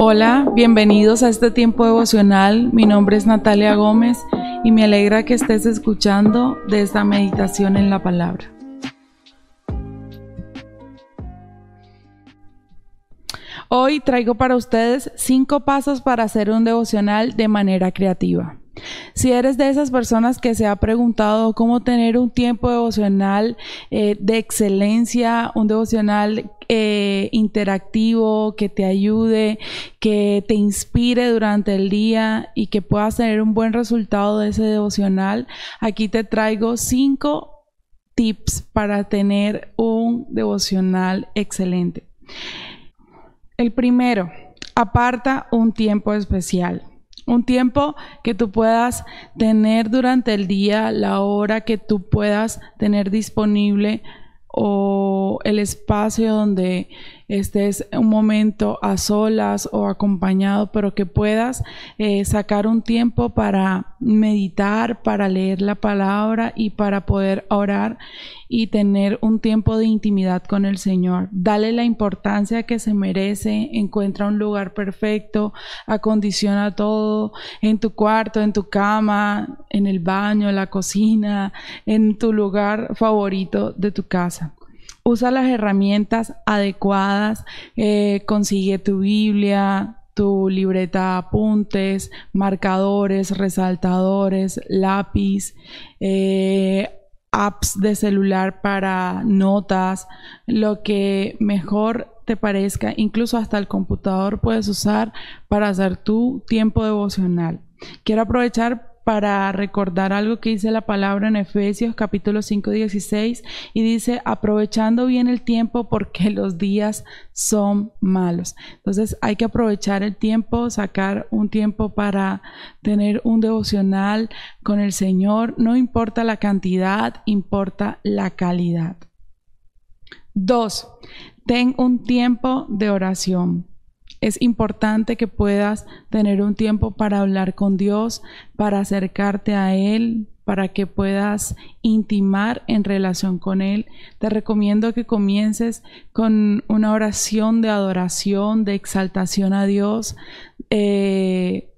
Hola, bienvenidos a este tiempo devocional. Mi nombre es Natalia Gómez y me alegra que estés escuchando de esta meditación en la palabra. Hoy traigo para ustedes cinco pasos para hacer un devocional de manera creativa. Si eres de esas personas que se ha preguntado cómo tener un tiempo devocional eh, de excelencia, un devocional eh, interactivo que te ayude, que te inspire durante el día y que puedas tener un buen resultado de ese devocional, aquí te traigo cinco tips para tener un devocional excelente. El primero, aparta un tiempo especial. Un tiempo que tú puedas tener durante el día, la hora que tú puedas tener disponible o el espacio donde estés un momento a solas o acompañado, pero que puedas eh, sacar un tiempo para meditar, para leer la palabra y para poder orar y tener un tiempo de intimidad con el Señor. Dale la importancia que se merece, encuentra un lugar perfecto, acondiciona todo en tu cuarto, en tu cama, en el baño, en la cocina, en tu lugar favorito de tu casa usa las herramientas adecuadas, eh, consigue tu Biblia, tu libreta apuntes, marcadores, resaltadores, lápiz, eh, apps de celular para notas, lo que mejor te parezca, incluso hasta el computador puedes usar para hacer tu tiempo devocional. Quiero aprovechar para recordar algo que dice la palabra en Efesios capítulo 5, 16 y dice, aprovechando bien el tiempo porque los días son malos. Entonces hay que aprovechar el tiempo, sacar un tiempo para tener un devocional con el Señor. No importa la cantidad, importa la calidad. Dos, ten un tiempo de oración. Es importante que puedas tener un tiempo para hablar con Dios, para acercarte a Él, para que puedas intimar en relación con Él. Te recomiendo que comiences con una oración de adoración, de exaltación a Dios. Eh,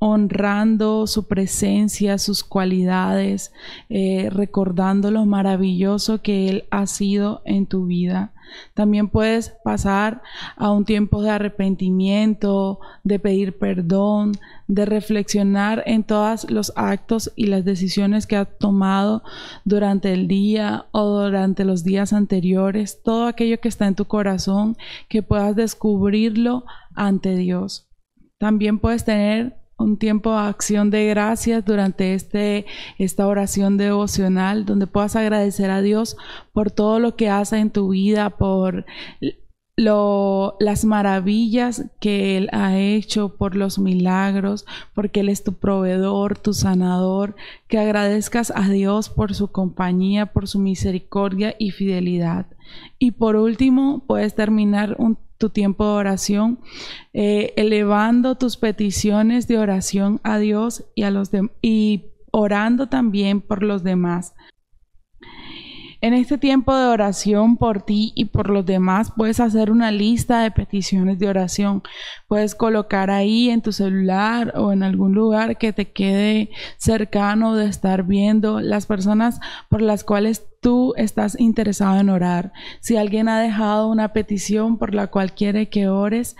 honrando su presencia, sus cualidades, eh, recordando lo maravilloso que Él ha sido en tu vida. También puedes pasar a un tiempo de arrepentimiento, de pedir perdón, de reflexionar en todos los actos y las decisiones que has tomado durante el día o durante los días anteriores, todo aquello que está en tu corazón, que puedas descubrirlo ante Dios. También puedes tener un tiempo de acción de gracias durante este, esta oración devocional, donde puedas agradecer a Dios por todo lo que hace en tu vida, por lo, las maravillas que Él ha hecho, por los milagros, porque Él es tu proveedor, tu sanador, que agradezcas a Dios por su compañía, por su misericordia y fidelidad. Y por último, puedes terminar un tu tiempo de oración, eh, elevando tus peticiones de oración a Dios y a los y orando también por los demás. En este tiempo de oración por ti y por los demás, puedes hacer una lista de peticiones de oración. Puedes colocar ahí en tu celular o en algún lugar que te quede cercano de estar viendo las personas por las cuales tú estás interesado en orar. Si alguien ha dejado una petición por la cual quiere que ores,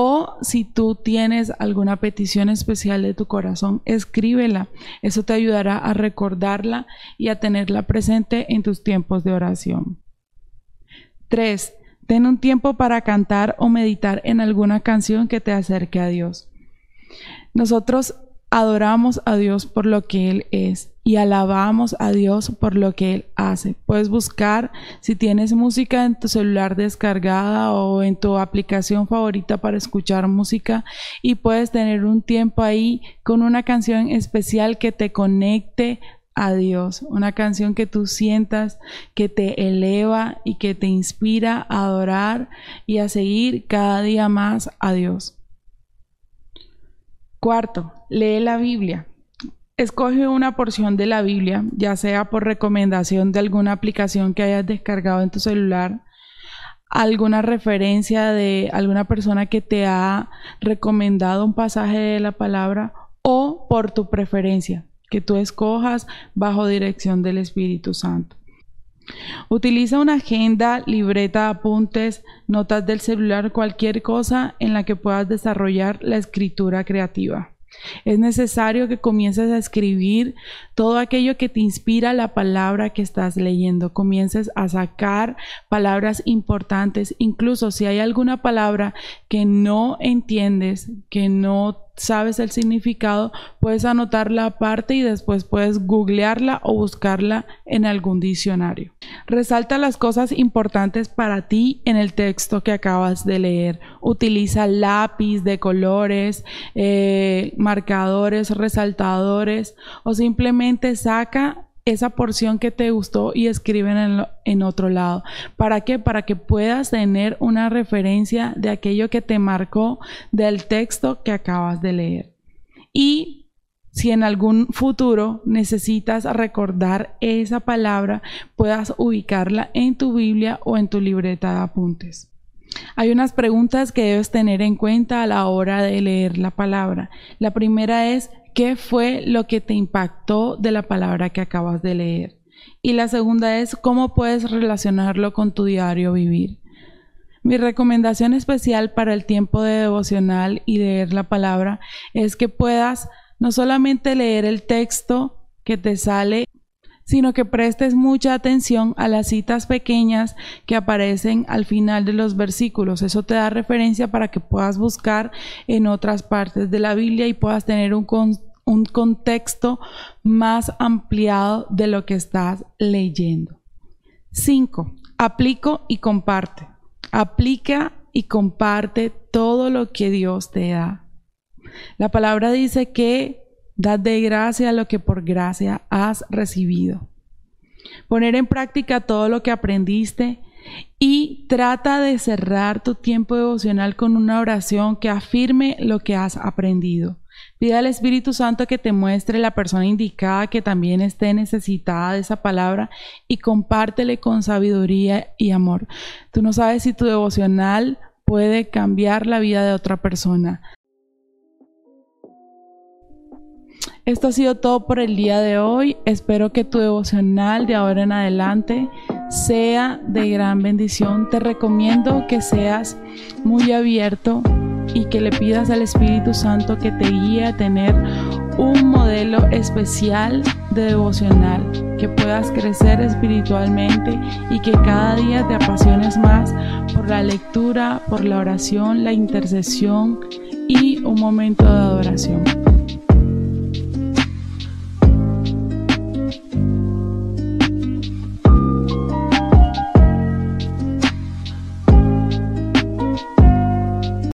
o si tú tienes alguna petición especial de tu corazón, escríbela. Eso te ayudará a recordarla y a tenerla presente en tus tiempos de oración. 3. Ten un tiempo para cantar o meditar en alguna canción que te acerque a Dios. Nosotros adoramos a Dios por lo que Él es y alabamos a Dios por lo que Él hace. Puedes buscar si tienes música en tu celular descargada o en tu aplicación favorita para escuchar música y puedes tener un tiempo ahí con una canción especial que te conecte a Dios, una canción que tú sientas que te eleva y que te inspira a adorar y a seguir cada día más a Dios. Cuarto, lee la Biblia. Escoge una porción de la Biblia, ya sea por recomendación de alguna aplicación que hayas descargado en tu celular. alguna referencia de alguna persona que te ha recomendado un pasaje de la palabra o por tu preferencia, que tú escojas bajo dirección del Espíritu Santo. Utiliza una agenda, libreta, apuntes, notas del celular, cualquier cosa en la que puedas desarrollar la escritura creativa. Es necesario que comiences a escribir todo aquello que te inspira la palabra que estás leyendo. Comiences a sacar palabras importantes, incluso si hay alguna palabra que no entiendes, que no sabes el significado, puedes anotarla aparte y después puedes googlearla o buscarla en algún diccionario. Resalta las cosas importantes para ti en el texto que acabas de leer. Utiliza lápiz de colores, eh, marcadores, resaltadores o simplemente saca esa porción que te gustó y escriben en, en, otro lado. ¿Para qué? Para que puedas tener una referencia de aquello que te marcó del texto que acabas de leer. Y si en algún futuro necesitas recordar esa palabra, puedas ubicarla en tu Biblia o en tu libreta de apuntes. Hay unas preguntas que debes tener en cuenta a la hora de leer la palabra. La primera es, ¿Qué fue lo que te impactó de la palabra que acabas de leer? Y la segunda es, ¿cómo puedes relacionarlo con tu diario vivir? Mi recomendación especial para el tiempo de devocional y leer la palabra es que puedas no solamente leer el texto que te sale sino que prestes mucha atención a las citas pequeñas que aparecen al final de los versículos. Eso te da referencia para que puedas buscar en otras partes de la Biblia y puedas tener un, un contexto más ampliado de lo que estás leyendo. 5. Aplico y comparte. Aplica y comparte todo lo que Dios te da. La palabra dice que Dad de gracia lo que por gracia has recibido. Poner en práctica todo lo que aprendiste y trata de cerrar tu tiempo devocional con una oración que afirme lo que has aprendido. Pide al Espíritu Santo que te muestre la persona indicada que también esté necesitada de esa palabra y compártele con sabiduría y amor. Tú no sabes si tu devocional puede cambiar la vida de otra persona. Esto ha sido todo por el día de hoy. Espero que tu devocional de ahora en adelante sea de gran bendición. Te recomiendo que seas muy abierto y que le pidas al Espíritu Santo que te guíe a tener un modelo especial de devocional, que puedas crecer espiritualmente y que cada día te apasiones más por la lectura, por la oración, la intercesión y un momento de adoración.